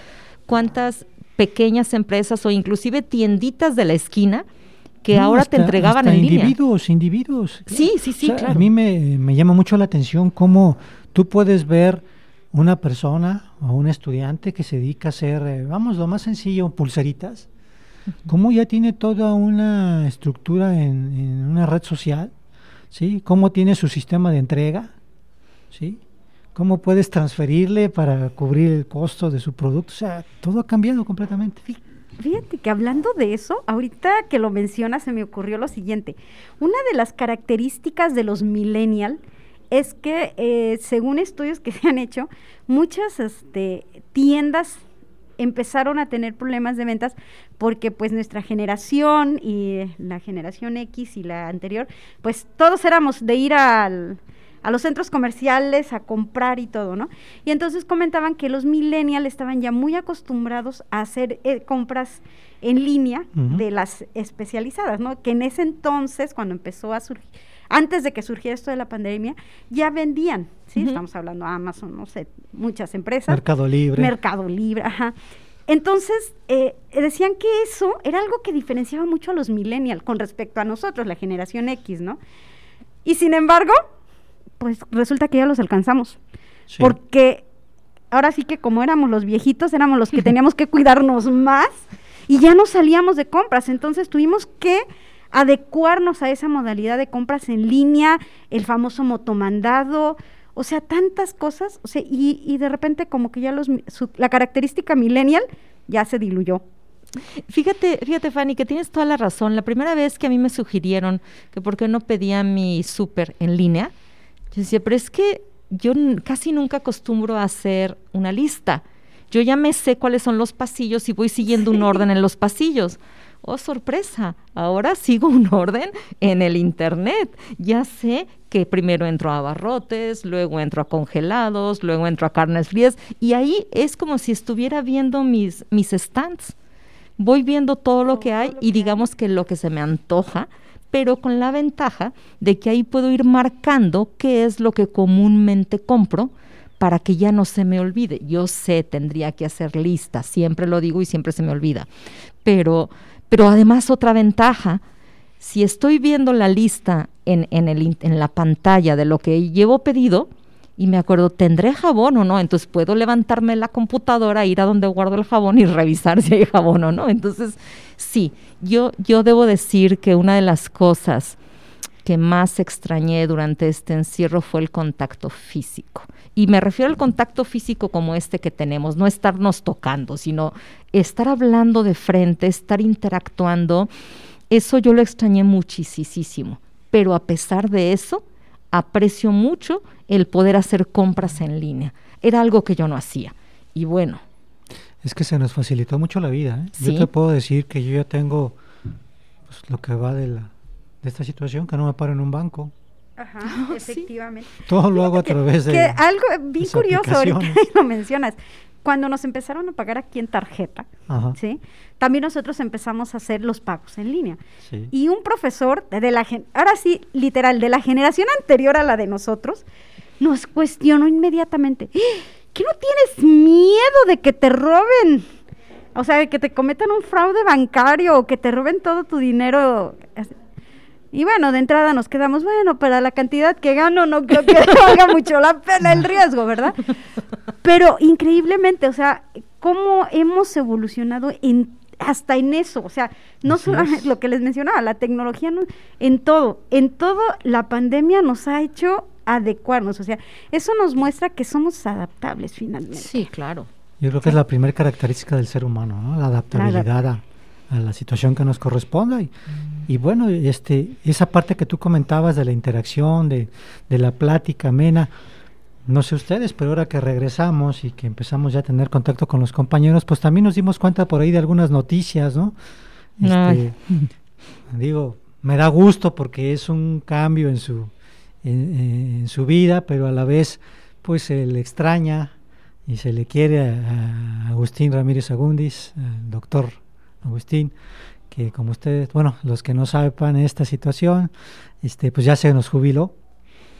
[SPEAKER 4] ¿Cuántas pequeñas empresas o inclusive tienditas de la esquina que ahora te entregaban en
[SPEAKER 2] línea. Individuos, individuos.
[SPEAKER 4] Sí, sí, sí, claro.
[SPEAKER 2] A mí me, llama mucho la atención cómo tú puedes ver una persona o un estudiante que se dedica a hacer, eh, vamos, lo más sencillo, pulseritas, cómo ya tiene toda una estructura en, en, una red social, ¿sí? Cómo tiene su sistema de entrega, ¿sí? cómo puedes transferirle para cubrir el costo de su producto. O sea, todo ha cambiado completamente.
[SPEAKER 3] Fíjate que hablando de eso, ahorita que lo menciona se me ocurrió lo siguiente. Una de las características de los millennial es que, eh, según estudios que se han hecho, muchas este, tiendas empezaron a tener problemas de ventas porque pues nuestra generación y la generación X y la anterior, pues todos éramos de ir al, a los centros comerciales a comprar y todo, ¿no? Y entonces comentaban que los millennials estaban ya muy acostumbrados a hacer eh, compras en línea de las especializadas, ¿no? Que en ese entonces, cuando empezó a surgir, antes de que surgiera esto de la pandemia, ya vendían, ¿sí? Estamos hablando de Amazon, no sé, muchas empresas.
[SPEAKER 2] Mercado Libre.
[SPEAKER 3] Mercado Libre, ajá. Entonces, eh, decían que eso era algo que diferenciaba mucho a los millennials con respecto a nosotros, la generación X, ¿no? Y sin embargo, pues resulta que ya los alcanzamos. Porque ahora sí que como éramos los viejitos, éramos los que teníamos que cuidarnos más y ya no salíamos de compras. Entonces tuvimos que adecuarnos a esa modalidad de compras en línea, el famoso motomandado, o sea, tantas cosas, o sea, y, y de repente como que ya los, la característica millennial ya se diluyó.
[SPEAKER 4] Fíjate, fíjate Fanny, que tienes toda la razón. La primera vez que a mí me sugirieron que por qué no pedía mi súper en línea, yo decía, pero es que yo casi nunca acostumbro a hacer una lista. Yo ya me sé cuáles son los pasillos y voy siguiendo un orden en los pasillos. Oh, sorpresa, ahora sigo un orden en el Internet. Ya sé que primero entro a abarrotes, luego entro a congelados, luego entro a carnes frías y ahí es como si estuviera viendo mis, mis stands. Voy viendo todo lo que hay y digamos que lo que se me antoja pero con la ventaja de que ahí puedo ir marcando qué es lo que comúnmente compro para que ya no se me olvide. Yo sé, tendría que hacer lista, siempre lo digo y siempre se me olvida. Pero, pero además otra ventaja, si estoy viendo la lista en, en, el, en la pantalla de lo que llevo pedido, y me acuerdo, ¿tendré jabón o no? Entonces puedo levantarme la computadora, ir a donde guardo el jabón y revisar si hay jabón o no. Entonces, sí, yo, yo debo decir que una de las cosas que más extrañé durante este encierro fue el contacto físico. Y me refiero al contacto físico como este que tenemos, no estarnos tocando, sino estar hablando de frente, estar interactuando. Eso yo lo extrañé muchísimo. Pero a pesar de eso, aprecio mucho el poder hacer compras en línea. Era algo que yo no hacía. Y bueno.
[SPEAKER 2] Es que se nos facilitó mucho la vida. ¿eh? Yo te puedo decir que yo ya tengo pues, lo que va de, la, de esta situación, que no me paro en un banco.
[SPEAKER 3] Ajá, efectivamente.
[SPEAKER 2] Todo lo hago a través de.
[SPEAKER 3] Que algo bien curioso ahorita lo mencionas cuando nos empezaron a pagar aquí en tarjeta, ¿sí? También nosotros empezamos a hacer los pagos en línea. Y un profesor de la ahora sí, literal, de la generación anterior a la de nosotros, nos cuestionó inmediatamente, ¡Ah! ¿qué no tienes miedo de que te roben? O sea, de que te cometan un fraude bancario o que te roben todo tu dinero. Y bueno, de entrada nos quedamos, bueno, para la cantidad que gano no creo que valga mucho la pena el riesgo, ¿verdad? Pero increíblemente, o sea, cómo hemos evolucionado en hasta en eso, o sea, no solo lo que les mencionaba, la tecnología en todo, en todo la pandemia nos ha hecho adecuarnos, o sea, eso nos muestra que somos adaptables finalmente.
[SPEAKER 4] Sí, claro.
[SPEAKER 2] Yo creo que es la primera característica del ser humano, ¿no? La adaptabilidad a, a la situación que nos corresponda y, y, bueno, este, esa parte que tú comentabas de la interacción, de, de, la plática amena, no sé ustedes, pero ahora que regresamos y que empezamos ya a tener contacto con los compañeros, pues también nos dimos cuenta por ahí de algunas noticias, ¿no? Este, digo, me da gusto porque es un cambio en su, en, su vida, pero a la vez pues se le extraña y se le quiere a, Agustín Ramírez Agundis, doctor Agustín, que como ustedes, bueno, los que no saben esta situación, este, pues ya se nos jubiló,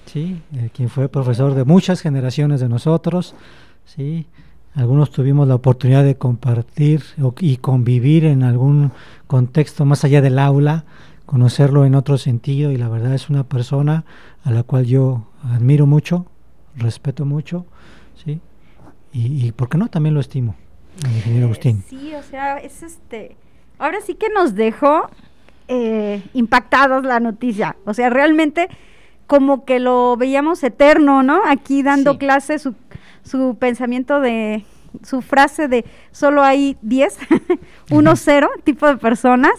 [SPEAKER 2] ¿sí? Eh, quien fue profesor de muchas generaciones de nosotros, ¿sí? Algunos tuvimos la oportunidad de compartir y convivir en algún contexto más allá del aula, conocerlo en otro sentido y la verdad es una persona a la cual yo admiro mucho, respeto mucho, ¿sí? Y, y ¿por qué no? También lo estimo ingeniero Agustín.
[SPEAKER 3] Sí, o sea, es este. Ahora sí que nos dejó eh, impactados la noticia. O sea, realmente como que lo veíamos eterno, ¿no? Aquí dando clase su, su pensamiento de su frase de solo hay 10, 1, 0 tipo de personas.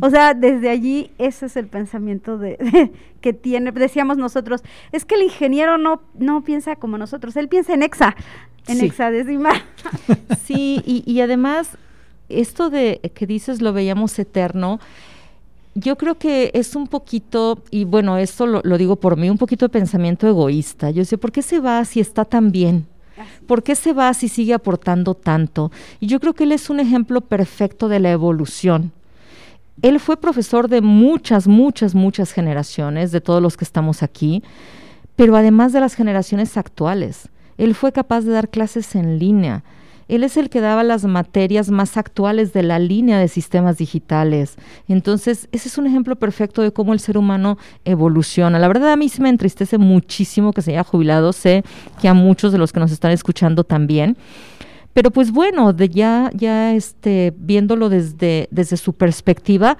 [SPEAKER 3] O sea, desde allí ese es el pensamiento de, que tiene. Decíamos nosotros, es que el ingeniero no, no piensa como nosotros, él piensa en hexa, en sí. hexadecimal.
[SPEAKER 4] sí, y, y además esto de que dices lo veíamos eterno, yo creo que es un poquito, y bueno, esto lo, lo, digo por mí, un poquito de pensamiento egoísta. Yo sé, ¿por qué se va si está tan bien? ¿Por qué se va si sigue aportando tanto? Y yo creo que él es un ejemplo perfecto de la evolución. Él fue profesor de muchas, muchas, muchas generaciones, de todos los que estamos aquí, pero además de las generaciones actuales. Él fue capaz de dar clases en línea, él es el que daba las materias más actuales de la línea de sistemas digitales. Entonces, ese es un ejemplo perfecto de cómo el ser humano evoluciona. La verdad, a mí se me entristece muchísimo que se haya jubilado. Sé que a muchos de los que nos están escuchando también. Pero pues bueno, de ya, ya este, viéndolo desde, desde su perspectiva,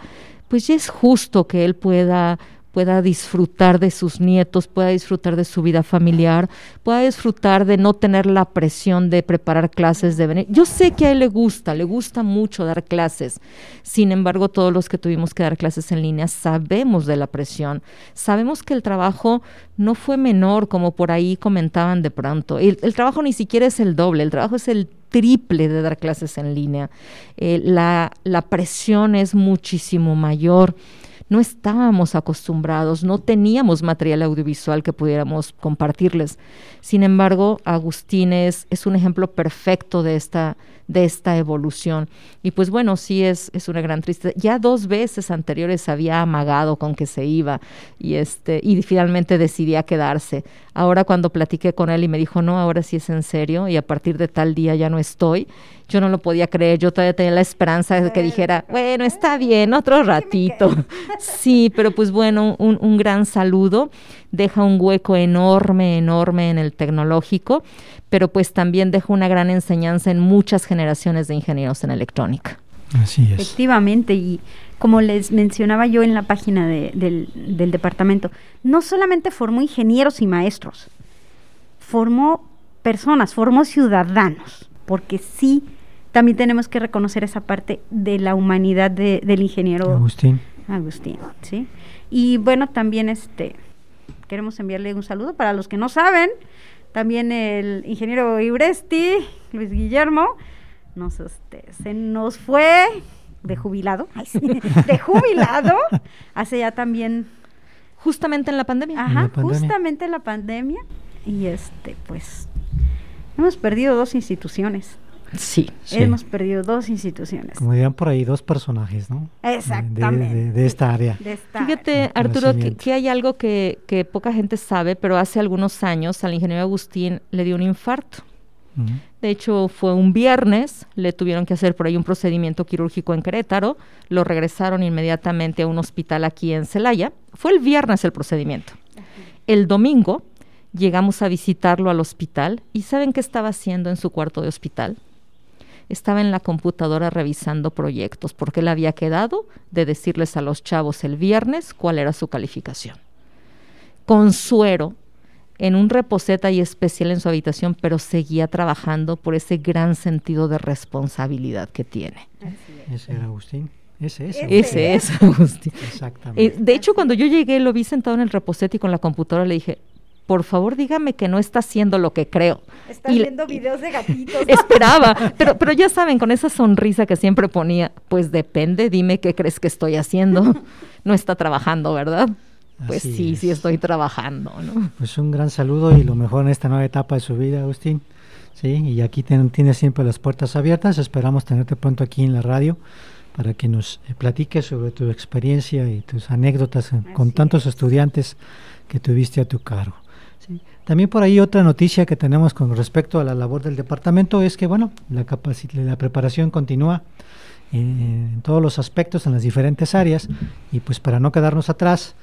[SPEAKER 4] pues ya es justo que él pueda pueda disfrutar de sus nietos, pueda disfrutar de su vida familiar, pueda disfrutar de no tener la presión de preparar clases, de venir. Yo sé que a él le gusta, le gusta mucho dar clases. Sin embargo, todos los que tuvimos que dar clases en línea sabemos de la presión, sabemos que el trabajo no fue menor como por ahí comentaban de pronto. El, trabajo ni siquiera es el doble, el trabajo es el triple de dar clases en línea. Eh, la, la presión es muchísimo mayor no estábamos acostumbrados, no teníamos material audiovisual que pudiéramos compartirles. Sin embargo, Agustín es, es un ejemplo perfecto de esta, de esta evolución. Y pues bueno, sí es, es una gran tristeza. Ya dos veces anteriores había amagado con que se iba y, este, y finalmente decidía quedarse. Ahora cuando platiqué con él y me dijo, no, ahora sí es en serio y a partir de tal día ya no estoy, yo no lo podía creer, yo todavía tenía la esperanza de que dijera, bueno, está bien, otro ratito. Sí, pero pues bueno, un, un gran saludo, deja un hueco enorme, enorme en el tecnológico, pero pues también deja una gran enseñanza en muchas generaciones de ingenieros en electrónica.
[SPEAKER 2] Así es.
[SPEAKER 3] Efectivamente, y como les mencionaba yo en la página del, del departamento, no solamente formó ingenieros y maestros, formó personas, formó ciudadanos, porque sí también tenemos que reconocer esa parte de la humanidad del ingeniero
[SPEAKER 2] Agustín.
[SPEAKER 3] Agustín, ¿sí? Y bueno, también este queremos enviarle un saludo para los que no saben, también el ingeniero Ibresti, Luis Guillermo, nos este, se nos fue de jubilado, de jubilado, hace ya también
[SPEAKER 4] justamente en la pandemia.
[SPEAKER 3] Ajá, justamente en la pandemia y este pues hemos perdido dos instituciones.
[SPEAKER 4] Sí,
[SPEAKER 3] Hemos perdido dos instituciones.
[SPEAKER 2] Como dirían por ahí, dos personajes, ¿no?
[SPEAKER 3] Exactamente.
[SPEAKER 2] De, esta área.
[SPEAKER 4] Fíjate, Arturo, que, hay algo que, que, poca gente sabe, pero hace algunos años al ingeniero Agustín le dio un infarto. De hecho, fue un viernes, le tuvieron que hacer por ahí un procedimiento quirúrgico en Querétaro, lo regresaron inmediatamente a un hospital aquí en Celaya. Fue el viernes el procedimiento. El domingo llegamos a visitarlo al hospital y ¿saben qué estaba haciendo en su cuarto de hospital? Estaba en la computadora revisando proyectos porque él había quedado de decirles a los chavos el viernes cuál era su calificación. Consuero en un reposeta y especial en su habitación, pero seguía trabajando por ese gran sentido de responsabilidad que tiene.
[SPEAKER 2] Ese era Agustín. Ese es.
[SPEAKER 4] Ese es Agustín.
[SPEAKER 2] Exactamente.
[SPEAKER 4] Eh, de hecho, cuando yo llegué, lo vi sentado en el reposete y con la computadora le dije, por favor dígame que no está haciendo lo que creo.
[SPEAKER 3] Está viendo videos de gatitos.
[SPEAKER 4] Esperaba, pero, pero ya saben, con esa sonrisa que siempre ponía, pues depende, dime qué crees que estoy haciendo. No está trabajando, ¿verdad? Pues sí, sí estoy trabajando, ¿no?
[SPEAKER 2] Pues un gran saludo y lo mejor en esta nueva etapa de su vida, Agustín. Sí, y aquí tienes siempre las puertas abiertas. Esperamos tenerte pronto aquí en la radio para que nos eh, platiques sobre tu experiencia y tus anécdotas con tantos estudiantes que tuviste a tu cargo. También por ahí otra noticia que tenemos con respecto a la labor del departamento es que, bueno, la, la preparación continúa eh, en todos los aspectos, en las diferentes áreas, y pues para no quedarnos atrás,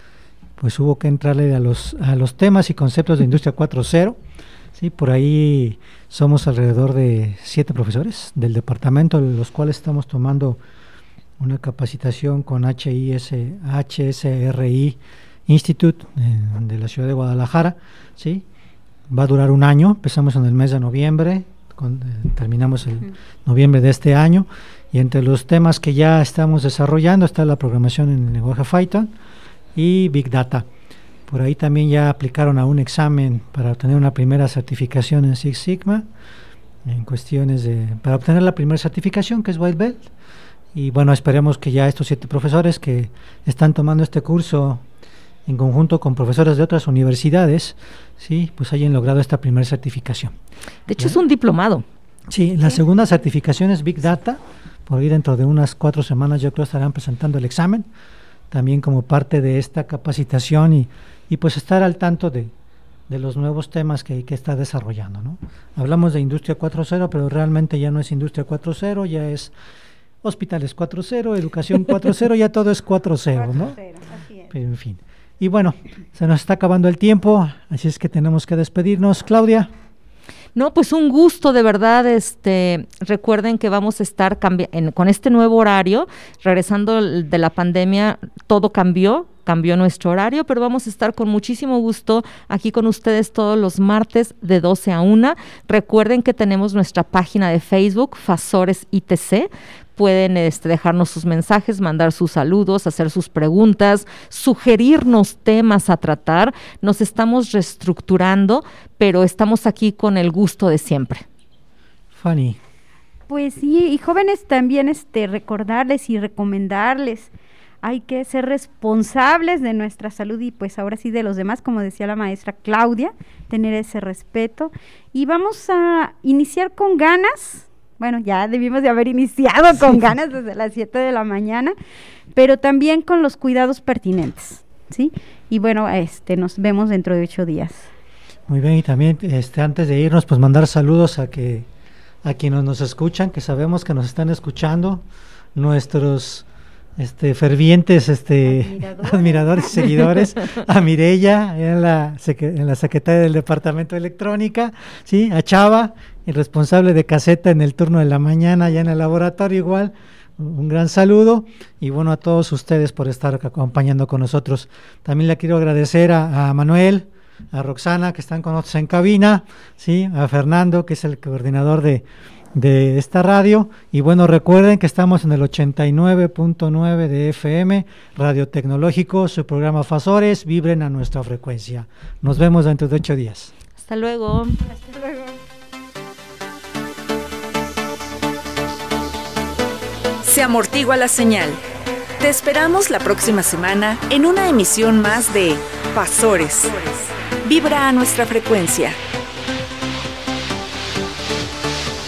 [SPEAKER 2] pues hubo que entrarle a los, a los temas y conceptos de Industria 4.0. ¿sí? Por ahí somos alrededor de siete profesores del departamento, los cuales estamos tomando una capacitación con HIS, HSRI Institute eh, de la ciudad de Guadalajara, ¿sí? Va a durar un año, empezamos en el mes de noviembre, terminamos el noviembre de este año. Y entre los temas que ya estamos desarrollando está la programación en el lenguaje Python y Big Data. Por ahí también ya aplicaron a un examen para obtener una primera certificación en Six Sigma, en cuestiones de, para obtener la primera certificación que es White Belt. Y bueno, esperemos que ya estos siete profesores que están tomando este curso en conjunto con profesores de otras universidades, sí, pues hayan logrado esta primera certificación.
[SPEAKER 4] De hecho, es un diplomado.
[SPEAKER 2] Sí, la segunda certificación es Big Data. Por ahí dentro de unas cuatro semanas yo creo estarán presentando el examen, también como parte de esta capacitación y, y pues estar al tanto de, de los nuevos temas que, que está desarrollando. ¿no? Hablamos de Industria 4.0, pero realmente ya no es Industria 4.0, ya es hospitales 4.0, educación 4.0, ya todo es 4.0, ¿no? Pero en fin. Y bueno, se nos está acabando el tiempo, así es que tenemos que despedirnos. Claudia.
[SPEAKER 4] No, pues un gusto de verdad. Este, recuerden que vamos a estar con este nuevo horario, regresando de la pandemia, todo cambió, cambió nuestro horario, pero vamos a estar con muchísimo gusto aquí con ustedes todos los martes de 12 a 1. Recuerden que tenemos nuestra página de Facebook, Fasores ITC pueden este, dejarnos sus mensajes, mandar sus saludos, hacer sus preguntas, sugerirnos temas a tratar. Nos estamos reestructurando, pero estamos aquí con el gusto de siempre.
[SPEAKER 2] Fanny.
[SPEAKER 3] Pues sí, y jóvenes también este, recordarles y recomendarles hay que ser responsables de nuestra salud y pues ahora sí de los demás, como decía la maestra Claudia, tener ese respeto. Y vamos a iniciar con ganas, bueno, ya debimos de haber iniciado con ganas desde las 7 de la mañana, pero también con los cuidados pertinentes, ¿sí? Y bueno, este, nos vemos dentro de ocho días.
[SPEAKER 2] Muy bien, y también este, antes de irnos, pues mandar saludos a que a quienes nos escuchan, que sabemos que nos están escuchando, nuestros este, fervientes este, admiradores. y seguidores, a Mirella, en la, en la secretaria del Departamento de Electrónica, ¿sí? a Chava, el responsable de caseta en el turno de la mañana, ya en el laboratorio igual. Un gran saludo y bueno a todos ustedes por estar acompañando con nosotros. También le quiero agradecer a, a Manuel, a Roxana que están con nosotros en cabina, sí, a Fernando que es el coordinador de, de esta radio. Y bueno, recuerden que estamos en el 89.9 de FM, Radio Tecnológico, su programa Fasores, vibren a nuestra frecuencia. Nos vemos dentro de ocho días.
[SPEAKER 4] Hasta luego. Hasta luego.
[SPEAKER 1] Se amortigua la señal. Te esperamos la próxima semana en una emisión más de Fasores. Vibra a nuestra frecuencia.